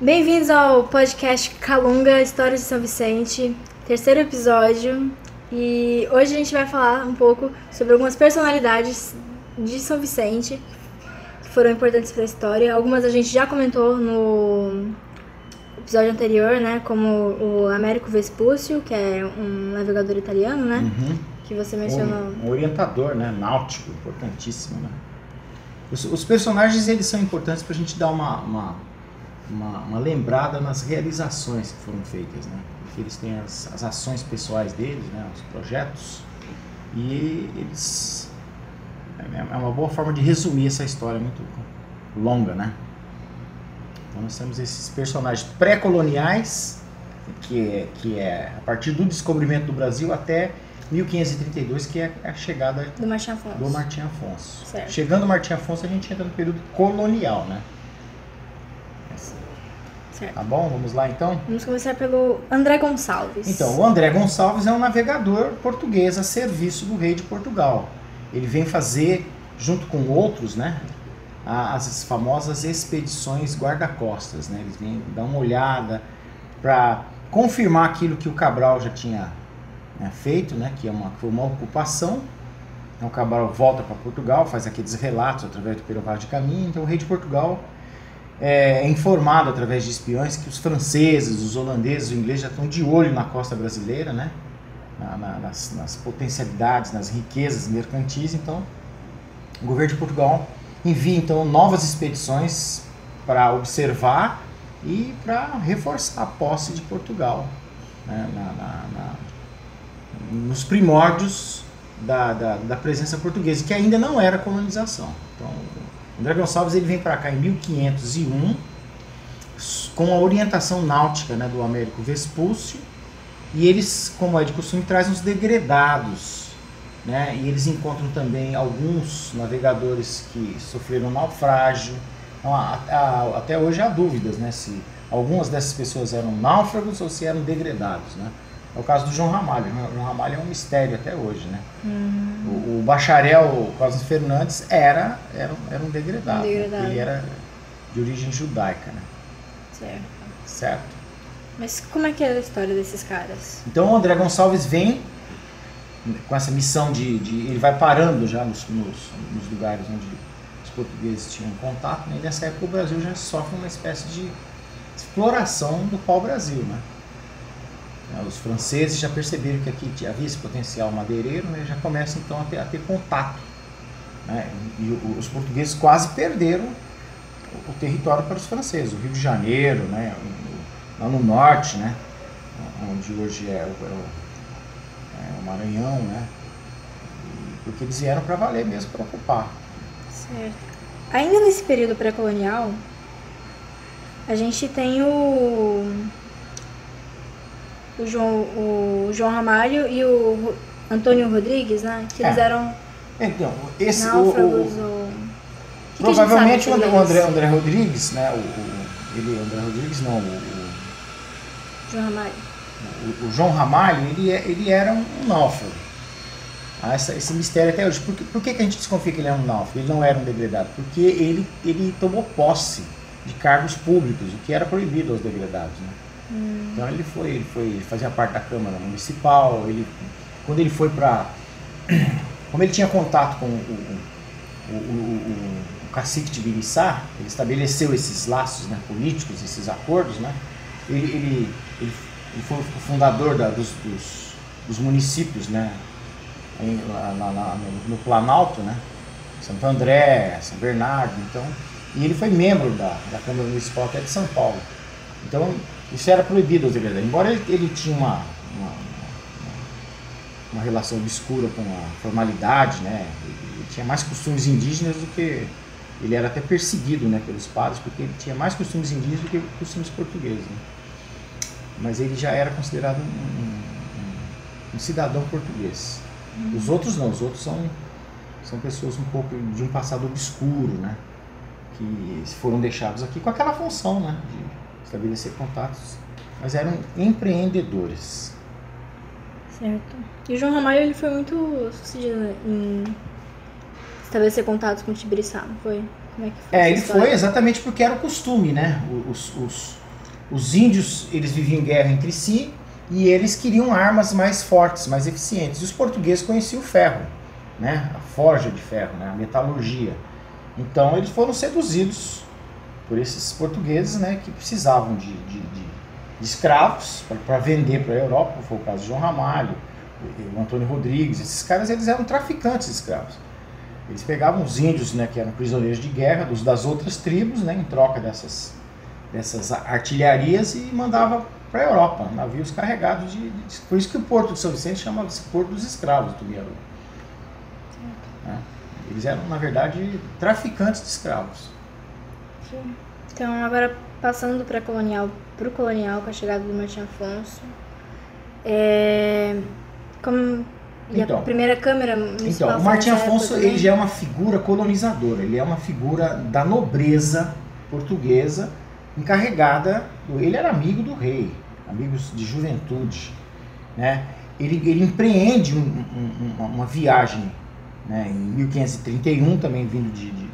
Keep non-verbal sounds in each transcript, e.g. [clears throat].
Bem-vindos ao podcast Calunga Histórias de São Vicente, terceiro episódio. E hoje a gente vai falar um pouco sobre algumas personalidades de São Vicente que foram importantes para a história. Algumas a gente já comentou no episódio anterior, né? Como o Américo Vespúcio, que é um navegador italiano, né? Uhum. Que você mencionou. Um, orientador, né? Náutico, importantíssimo, né? Os, os personagens, eles são importantes para a gente dar uma, uma, uma, uma lembrada nas realizações que foram feitas, né? Porque eles têm as, as ações pessoais deles, né? Os projetos. E eles... É é uma boa forma de resumir essa história muito longa, né? Então nós temos esses personagens pré-coloniais, que é, que é a partir do descobrimento do Brasil até 1532, que é a chegada Do Martim Afonso. do Martim Afonso. Chegando o Martim Afonso, a gente entra no período colonial, né? Certo. Tá bom? Vamos lá então? Vamos começar pelo André Gonçalves. Então, o André Gonçalves é um navegador português a serviço do rei de Portugal. Ele vem fazer, junto com outros, né, as famosas expedições guarda-costas. Né? Eles vêm dar uma olhada para confirmar aquilo que o Cabral já tinha né, feito, né, que é uma, foi uma ocupação. Então, o Cabral volta para Portugal, faz aqueles relatos através do Perovado de Caminho. Então, o rei de Portugal é, é informado através de espiões que os franceses, os holandeses, os ingleses já estão de olho na costa brasileira, né? Na- na- nas, nas potencialidades, nas riquezas mercantis. Então, o governo de Portugal envia então novas expedições para observar e para reforçar a posse de Portugal né? na- nos primórdios da, da, da presença portuguesa, que ainda não era colonização. Então, o André Gonçalves ele vem para cá em 1501 s- com a orientação náutica né, do Américo Vespúcio e eles, como é de costume, trazem os degredados. Né, e eles encontram também alguns navegadores que sofreram naufrágio. Então, a- a- até hoje há dúvidas né, se algumas dessas pessoas eram náufragos ou se eram degredados. Né? É o caso do João Ramalho. O João Ramalho é um mistério até hoje. Né? O, o bacharel Cosme Fernandes era, era, um- era um degredado. Um degredado. Ele era de origem judaica, né? Certo. certo? Mas como é que é a história desses caras? Então o André Gonçalves vem com essa missão de. de- ele vai parando já nos, nos, nos lugares onde os portugueses tinham contato, né? e nessa época o Brasil já sofre uma espécie de exploração do pau-brasil. Né? Né, Os franceses já perceberam que aqui havia esse potencial madeireiro, né? já começam então a ter, a ter contato. Né? E os portugueses quase perderam o, território para os franceses, o Rio de Janeiro, né? lá no norte, né? onde hoje é o, é o- é Maranhão, né? Porque eles vieram para valer mesmo, para ocupar. Certo. Ainda nesse período pré-colonial, a gente tem o. O João, o João Ramalho e o Antônio Rodrigues, né? Que eles É. eram Então, esse o- náufragos o. O que que provavelmente sabe o André, André, Rodrigues, né? O, o- ele, André Rodrigues não, o, João Ramalho. o, João Ramalho, ele, é- ele era um, náufrago. Há essa, esse mistério até hoje. Por, que- por que, que a gente desconfia que ele era um náufrago? Ele não era um degradado? Porque ele, ele tomou posse de cargos públicos, o que era proibido aos degradados. Né? Então ele foi, ele foi fazia parte da Câmara Municipal, ele, quando ele foi para. [coughs] Como ele tinha contato com o, o, o, o- o cacique de Biriçá, ele estabeleceu esses laços né, políticos, esses acordos, né? ele, ele, ele, ele foi o fundador da- dos, dos, dos municípios né? em- lá- lá no, no Planalto, né? Santo André, São Bernardo, então, e ele foi membro da, da Câmara Municipal até de São Paulo. Então, isso era proibido aos. Embora ele, ele tinha uma, uma, uma- relação obscura com a formalidade, né? Ele tinha mais costumes indígenas do que. Ele era até perseguido né, pelos padres, porque ele tinha mais costumes indígenas do que costumes portugueses. né? Mas ele já era considerado um, um- um cidadão português. Os outros não, os outros são, são pessoas um pouco de um passado obscuro, né? Que foram deixados aqui com aquela função, né? De estabelecer contatos. Mas eram empreendedores. Certo. E o João Ramalho ele foi muito sucedido em estabelecer contatos com o Tibiriçá, não foi? Como é que foi? É, ele foi exatamente porque era o costume, né? Os, os, os índios eles viviam em guerra entre si e eles queriam armas mais fortes, mais eficientes. E os portugueses conheciam o ferro, né? a forja de ferro, né? a metalurgia. Então eles foram seduzidos por esses portugueses né? que precisavam de, de, de, escravos para vender para a Europa, foi o caso de João Ramalho, o Antônio Rodrigues, esses caras eles eram traficantes de escravos. Eles pegavam os índios, né, que eram prisioneiros de guerra, dos, das outras tribos, né, em troca dessas, dessas artilharias e mandava para a Europa, navios carregados de, de, Por isso que o Porto de São Vicente chamava-se Porto dos Escravos do Guiaru. Né? Eles eram, na verdade, traficantes de escravos. Então, agora passando para colonial, para o colonial, com a chegada do Martim Afonso, é, como e então, a primeira câmera municipal Então, o Martim Afonso ele já é uma figura colonizadora, ele é uma figura da nobreza portuguesa encarregada, ele era amigo do rei, amigos de juventude, né? Ele, ele empreende um, um, uma viagem né, em 1531, também vindo de, de,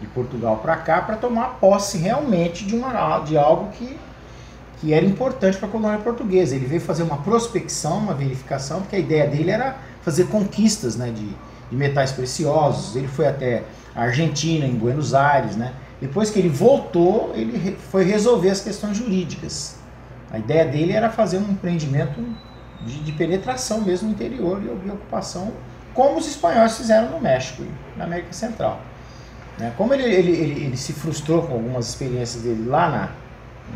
de, Portugal para cá, para tomar posse realmente de, uma, de algo que que era importante para a colônia portuguesa. Ele veio fazer uma prospecção, uma verificação, porque a ideia dele era fazer conquistas né, de, de metais preciosos. Ele foi até a Argentina, em Buenos Aires. Né? Depois que ele voltou, ele foi resolver as questões jurídicas. A ideia dele era fazer um empreendimento de, de penetração mesmo no interior e, ocupação, como os espanhóis fizeram no México na América Central. Né? Como ele, ele, ele, ele se frustrou com algumas experiências dele lá na,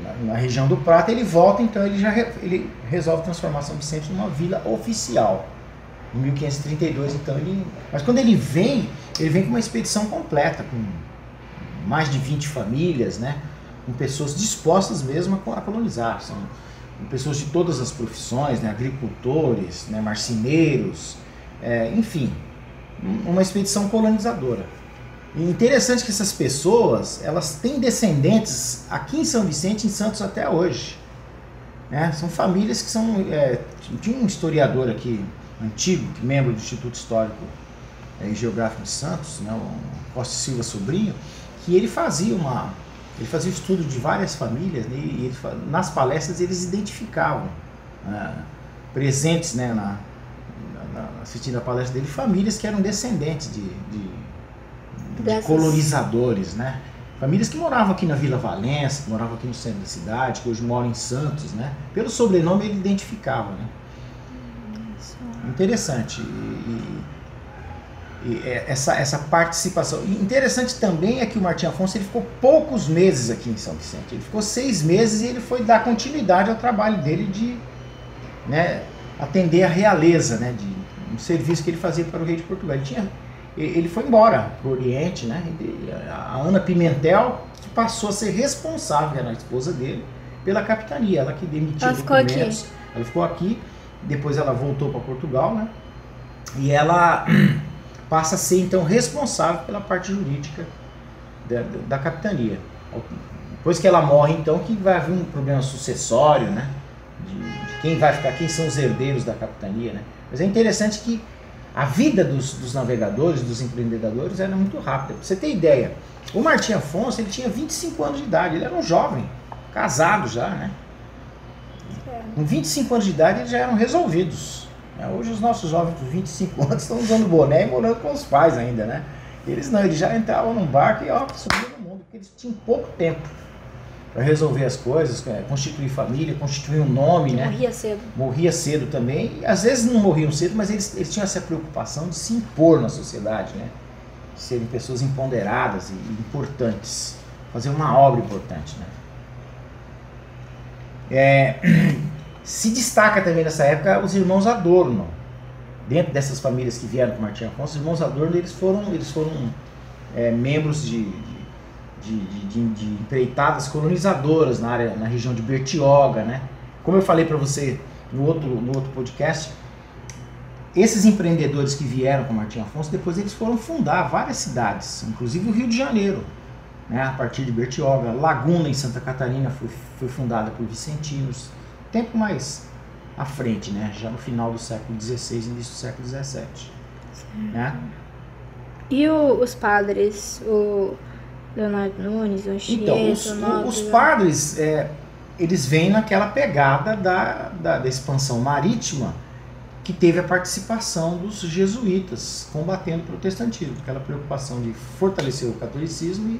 na, na, região do Prata, ele volta, então ele já re, ele resolve transformar São Vicente numa vila oficial. Em 1532, então ele. Mas quando ele vem, ele vem com uma expedição completa, com mais de 20 famílias, né? Com pessoas dispostas mesmo a colonizar. São pessoas de todas as profissões, né? agricultores, né? marceneiros, é, enfim, uma expedição colonizadora. E interessante que essas pessoas, elas têm descendentes aqui em São Vicente, em Santos até hoje. Né? São famílias que são... É, tinha um historiador aqui, antigo, membro do Instituto Histórico é, e Geográfico de Santos, né, o Costa Silva Sobrinho, que ele fazia uma... Ele fazia estudo de várias famílias né, e ele, nas palestras eles identificavam né, presentes né, na, na, assistindo a palestra dele famílias que eram descendentes de, de Dessas... colonizadores, né? Famílias que moravam aqui na Vila Valença, que moravam aqui no centro da cidade, que hoje moram em Santos, né? Pelo sobrenome ele identificava, né? Interessante. E, e, e essa, essa participação. E interessante também é que o Martim Afonso ele ficou poucos meses aqui em São Vicente. Ele ficou seis meses e ele foi dar continuidade ao trabalho dele de né, atender a realeza, né? De um serviço que ele fazia para o rei de Portugal. Ele tinha ele foi embora para o Oriente, né? A Ana Pimentel que passou a ser responsável, era a esposa dele, pela capitania, ela que demitiu ela. Ficou ela ficou aqui, depois ela voltou para Portugal, né? E ela [clears throat] passa a ser então responsável pela parte jurídica da, da capitania. Depois que ela morre, então, que vai haver um problema sucessório, né? De, de quem vai ficar, quem são os herdeiros da capitania, né? Mas é interessante que a vida dos, dos navegadores, dos empreendedores era muito rápida. Pra você ter ideia, o Martim Afonso ele tinha 25 anos de idade, ele era um jovem, casado já, né? É. Com 25 anos de idade eles já eram resolvidos. É, hoje os nossos jovens de 25 [laughs] anos estão usando boné e morando com os pais ainda, né? Eles não, eles já entravam num barco e ó, subiam no mundo, porque eles tinham pouco tempo para resolver as coisas, é, constituir família, constituir um nome, né? Morria cedo. Morria cedo também. E, às vezes não morriam cedo, mas eles, eles tinham essa preocupação de se impor na sociedade, né? Serem pessoas empoderadas e, e importantes, fazer uma obra importante, né? É, [clears throat] se destaca também nessa época os irmãos Adorno. Dentro dessas famílias que vieram com Martim Afonso, os irmãos Adorno eles foram, eles foram é, membros de, de de, de, de, empreitadas colonizadoras na área, na região de Bertioga, né? Como eu falei para você no outro, no outro podcast, esses empreendedores que vieram com Martim Afonso, depois eles foram fundar várias cidades, inclusive o Rio de Janeiro, né? A partir de Bertioga, Laguna em Santa Catarina foi, foi fundada por vicentinos, tempo mais à frente, né? Já no final do século XVI, início do século XVII, né? E o, os padres, o Leonardo Nunes, Anchieta, Então, os, os padres, é, eles vêm naquela pegada da, da, da expansão marítima que teve a participação dos jesuítas combatendo o protestantismo, aquela preocupação de fortalecer o catolicismo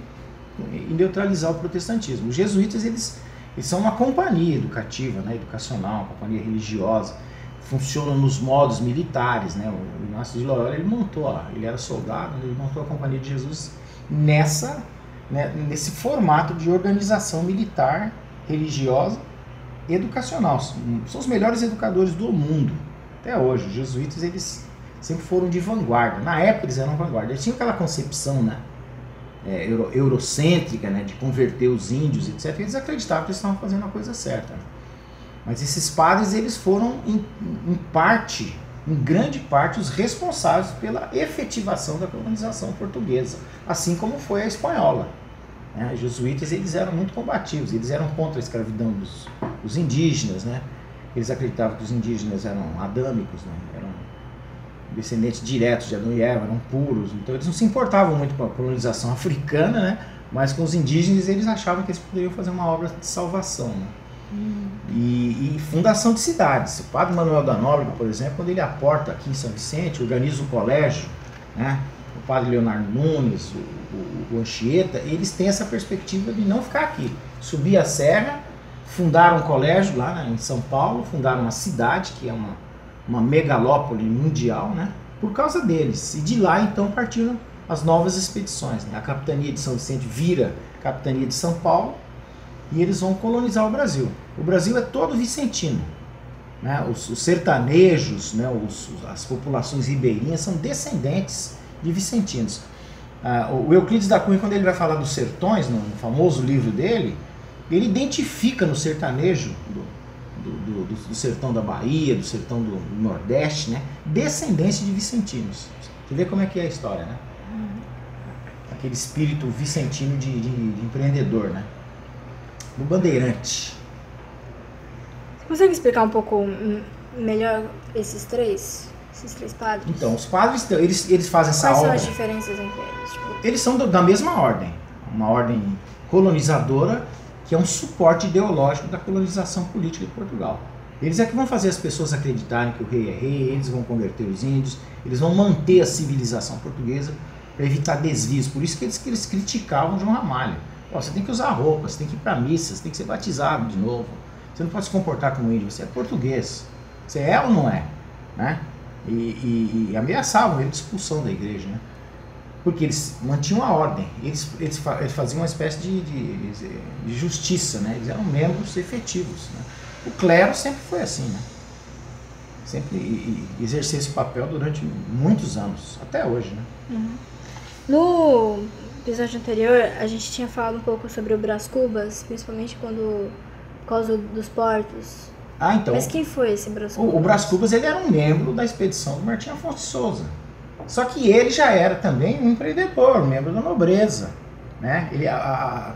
e, e neutralizar o protestantismo. Os jesuítas eles, eles são uma companhia educativa, né, educacional, uma companhia religiosa, funcionam nos modos militares, né? O Inácio de Loyola ele montou, ele era soldado, ele montou a companhia de Jesus nessa, né, nesse formato de organização militar, religiosa, educacional. São os melhores educadores do mundo até hoje. Os jesuítas, eles sempre foram de vanguarda. Na época eles eram vanguarda. Eles tinham aquela concepção, né? É, euro, eurocêntrica, né, de converter os índios, etc. Eles acreditavam que eles estavam fazendo a coisa certa. Mas esses padres, eles foram, em, em parte, em grande parte, os responsáveis pela efetivação da colonização portuguesa, assim como foi a espanhola. Né? Os jesuítas, eles eram muito combativos, eles eram contra a escravidão dos, dos indígenas, né? Eles acreditavam que os indígenas eram adâmicos, né? eram descendentes diretos de Adão e Eva, eram puros. Então eles não se importavam muito com a colonização [laughs] africana, né? mas com os indígenas eles achavam que eles poderiam fazer uma obra de salvação. Né? E, e, fundação de cidades. O padre Manuel da Nóbrega, por exemplo, quando ele aporta aqui em São Vicente, organiza um colégio, né? o padre Leonardo Nunes, o, o, o Anchieta, eles têm essa perspectiva de não ficar aqui. Subir a serra fundaram um colégio lá né, em São Paulo, fundaram uma cidade que é uma, uma megalópole mundial, né? Por causa deles. E de lá então partiram as novas expedições. Né? A capitania de São Vicente vira capitania de São Paulo e eles vão colonizar o Brasil. O Brasil é todo vicentino. Né? Os, os sertanejos, né? Os, as populações ribeirinhas são descendentes de vicentinos. Ah, o Euclides da Cunha, quando ele vai falar dos sertões, no famoso livro dele, ele identifica no sertanejo do, do, do, do sertão da Bahia, do sertão do Nordeste, né, descendência de vicentinos. Você vê como é que é a história, né? Aquele espírito vicentino de, de, de empreendedor, né? No Bandeirante. Você consegue explicar um pouco melhor esses três? Esses três padres? Então, os padres, eles, eles fazem essa Quais obra... Quais são as diferenças entre eles? Tipo... Eles são da mesma ordem. Uma ordem colonizadora que é um suporte ideológico da colonização política de Portugal. Eles é que vão fazer as pessoas acreditarem que o rei é rei, eles vão converter os índios, eles vão manter a civilização portuguesa para evitar desvios. Por isso que eles, que eles criticavam João Ramalho. Oh, você tem que usar roupa, você tem que ir para missa, você tem que ser batizado de novo. Você não pode se comportar como índio, você é português. Você é ou não é? Né? E, e, e ameaçavam ele de expulsão da igreja. Né? porque eles mantinham a ordem, eles, eles, eles faziam uma espécie de, de, de, justiça, né? eles eram membros efetivos. Né? O clero sempre foi assim, né? sempre exerceu esse papel durante muitos anos, até hoje. Né? Uhum. No episódio anterior, a gente tinha falado um pouco sobre o Brás Cubas, principalmente quando, por causa dos portos. Ah, então. Mas quem foi esse Brás Cubas? O, o Brás Cubas ele era um membro da expedição do Martim Afonso de Souza. Só que ele já era também um empreendedor, membro da nobreza. Né? Ele, a, a,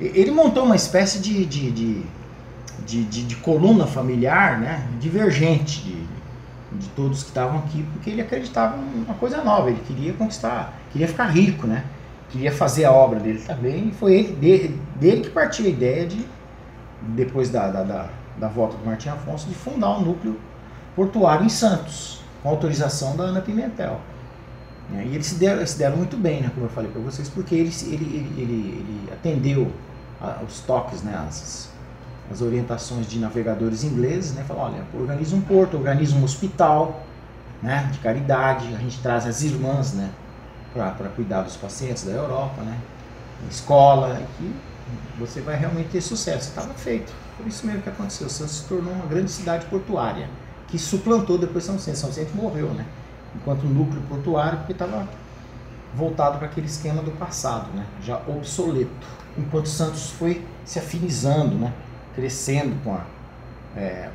ele montou uma espécie de, de, de, de, de, de coluna familiar né? divergente de, de todos que estavam aqui, porque ele acreditava em uma coisa nova, ele queria conquistar, queria ficar rico, né? Queria fazer a obra dele também, e foi ele, dele, dele que partiu a ideia de, depois da, da, da, da volta do Martim Afonso, de fundar um núcleo portuário em Santos, com autorização da Ana Pimentel. Né? E eles se deram, se deram muito bem, né, como eu falei para vocês, porque ele, ele, ele, ele, atendeu a, os toques, né, as, as orientações de navegadores ingleses, né, falou, olha, organiza um porto, organiza um hospital né, de caridade, a gente traz as irmãs né, para cuidar dos pacientes da Europa, né, escola, que você vai realmente ter sucesso. Estava feito. Por isso mesmo que aconteceu. Santos se tornou uma grande cidade portuária, que suplantou depois São Vicente. São Vicente morreu, né? enquanto núcleo portuário, porque estava voltado para aquele esquema do passado, né? já obsoleto. Enquanto Santos foi se afinizando, né? crescendo com a. É,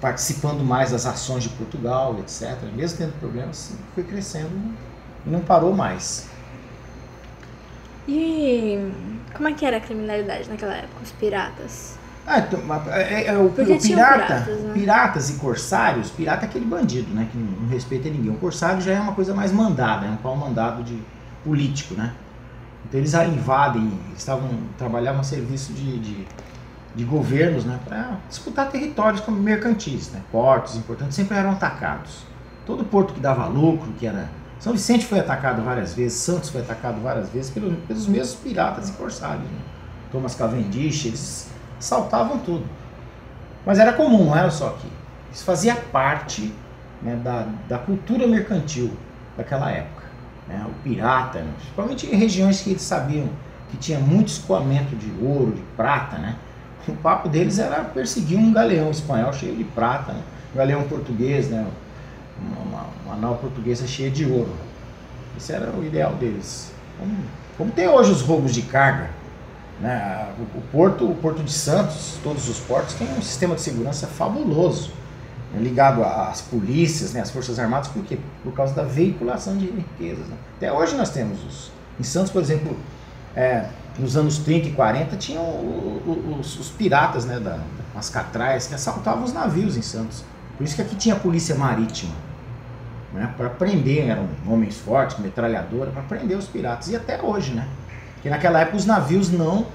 participando mais das ações de Portugal, etc. Mesmo tendo problemas, foi crescendo e não parou mais. E como é que era a criminalidade naquela época, os piratas? Ah, então, é, é, o, o pirata, piratas, né? piratas e corsários, pirata é aquele bandido, né, que não, respeita ninguém. O corsário já é uma coisa mais mandada, é um pau mandado de político, né? Então eles invadem, eles estavam trabalhavam a serviço de, de, de governos né, para disputar territórios como mercantis, né, portos importantes sempre eram atacados. Todo porto que dava lucro, que era São Vicente foi atacado várias vezes, Santos foi atacado várias vezes pelos, pelos mesmos piratas e corsários. Né? Thomas Cavendish, eles saltavam tudo. Mas era comum, não era só aqui. Isso fazia parte né, da, da cultura mercantil daquela época. Né? O pirata, né? principalmente em regiões que eles sabiam que tinha muito escoamento de ouro, de prata, né? O papo deles era perseguir um galeão espanhol cheio de prata, né? um galeão português, né? Uma, uma, nau portuguesa cheia de ouro. Esse era o ideal deles. Como, como tem hoje os roubos de carga. Né? O, o, porto, o Porto de Santos, todos os portos, têm um sistema de segurança fabuloso, né? ligado às polícias, né? às Forças Armadas, por quê? Por causa da veiculação de riquezas. Né? Até hoje nós temos os. Em Santos, por exemplo, é, nos anos 30 e 40 tinham os, os piratas, né, da, as catrais, que assaltavam os navios em Santos. Por isso que aqui tinha polícia marítima. Né, para prender, eram homens fortes, metralhadora, para prender os piratas. E até hoje, né? Porque naquela época os navios não,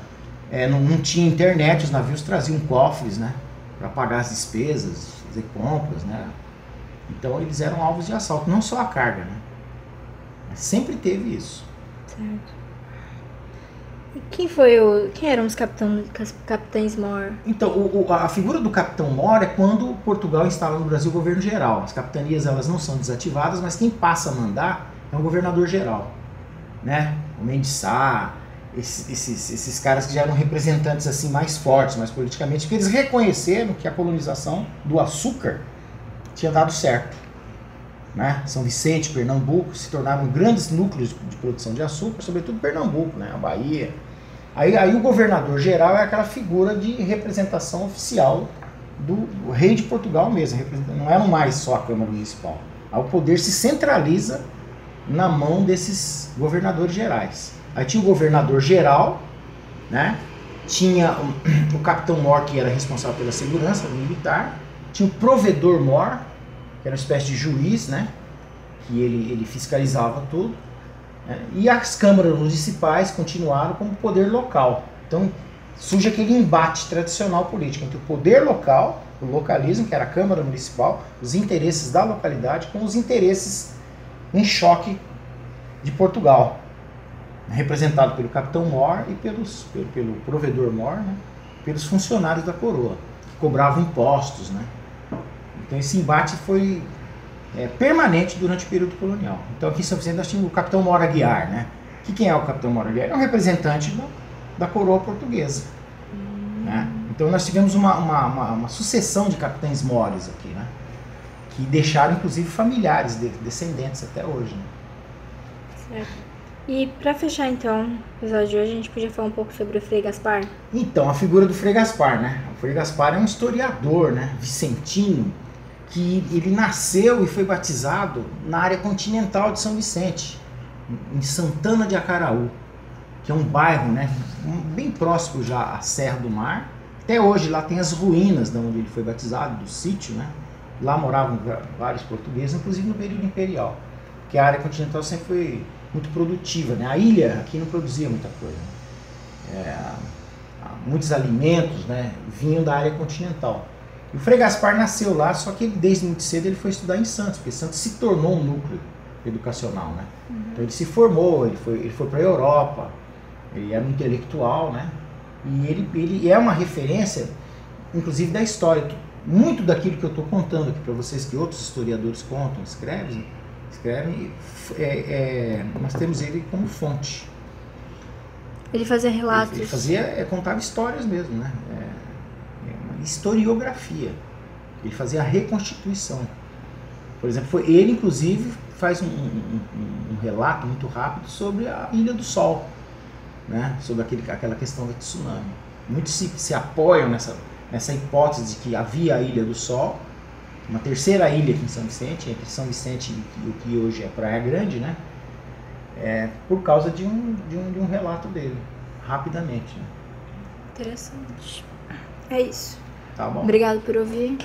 é, não, não tinha internet, os navios traziam cofres, né? Para pagar as despesas, fazer compras, né? Então eles eram alvos de assalto, não só a carga, né? Mas sempre teve isso. Certo. Quem foi o. Quem eram os capitão, capitães Mor? Então, o, o, a figura do capitão Mor é quando Portugal instala no Brasil o governo geral. As capitanias elas não são desativadas, mas quem passa a mandar é o governador geral. Né? O Mendes esses, esses, esses caras que já eram representantes assim mais fortes, mais politicamente, porque eles reconheceram que a colonização do açúcar tinha dado certo. Né? São Vicente, Pernambuco se tornaram grandes núcleos de produção de açúcar, sobretudo Pernambuco, né? a Bahia. Aí, aí o governador geral é aquela figura de representação oficial do, do rei de Portugal mesmo, não era mais só a Câmara Municipal. Aí o poder se centraliza na mão desses governadores gerais. Aí tinha o governador geral, né? tinha o, [clears throat] o capitão Mor, que era responsável pela segurança militar, tinha o provedor Mor, que era uma espécie de juiz, né? Que ele, ele fiscalizava tudo. Né? E as câmaras municipais continuaram como poder local. Então surge aquele embate tradicional político entre o poder local, o localismo, que era a Câmara Municipal, os interesses da localidade, com os interesses em choque de Portugal, representado pelo capitão Mor e pelos, pelo, pelo provedor Mor, né? pelos funcionários da coroa, que cobravam impostos, né? Então esse embate foi é, permanente durante o período colonial. Então aqui em São Vicente nós tínhamos o capitão Mora Guiar, né? Que quem é o capitão Mora Guiar? É um representante do, da coroa portuguesa. Né? Então nós tivemos uma, uma, uma, uma, sucessão de capitães mores aqui, né? Que deixaram inclusive familiares, de, descendentes até hoje. Né? Certo. E para fechar então o episódio de hoje, a gente podia falar um pouco sobre o Frei Gaspar? Então, a figura do Frei Gaspar, né? O Frei Gaspar é um historiador, né? Vicentino, que ele nasceu e foi batizado na área continental de São Vicente, em Santana de Acaraú, que é um bairro, né? Bem próximo já à Serra do Mar. Até hoje lá tem as ruínas de onde ele foi batizado, do sítio, né? Lá moravam vários portugueses, inclusive no período imperial, que a área continental sempre foi muito produtiva. Né? A ilha aqui não produzia muita coisa. É, muitos alimentos né, vinham da área continental. E o Frei Gaspar nasceu lá, só que ele, desde muito cedo ele foi estudar em Santos, porque Santos se tornou um núcleo educacional. Né? Uhum. Então ele se formou, ele foi, ele foi para a Europa, ele era um intelectual, né? e ele, ele é uma referência, inclusive da história. Muito daquilo que eu estou contando aqui para vocês, que outros historiadores contam, escrevem, escrevem, é, é, nós temos ele como fonte. Ele fazia relatos. Ele, fazia, é, contava histórias mesmo, né? Historiografia. Ele fazia a reconstituição. Por exemplo, foi ele, inclusive, faz um, um, um, relato muito rápido sobre a Ilha do Sol, né? sobre aquele, aquela questão da tsunami. Muitos se, se apoiam nessa, nessa hipótese de que havia a Ilha do Sol, uma terceira ilha aqui em São Vicente, entre São Vicente e o que hoje é Praia Grande, né? É, por causa de um, de um, de um relato dele, rapidamente. Né? Interessante. É isso. Tá bom. Obrigado por ouvir.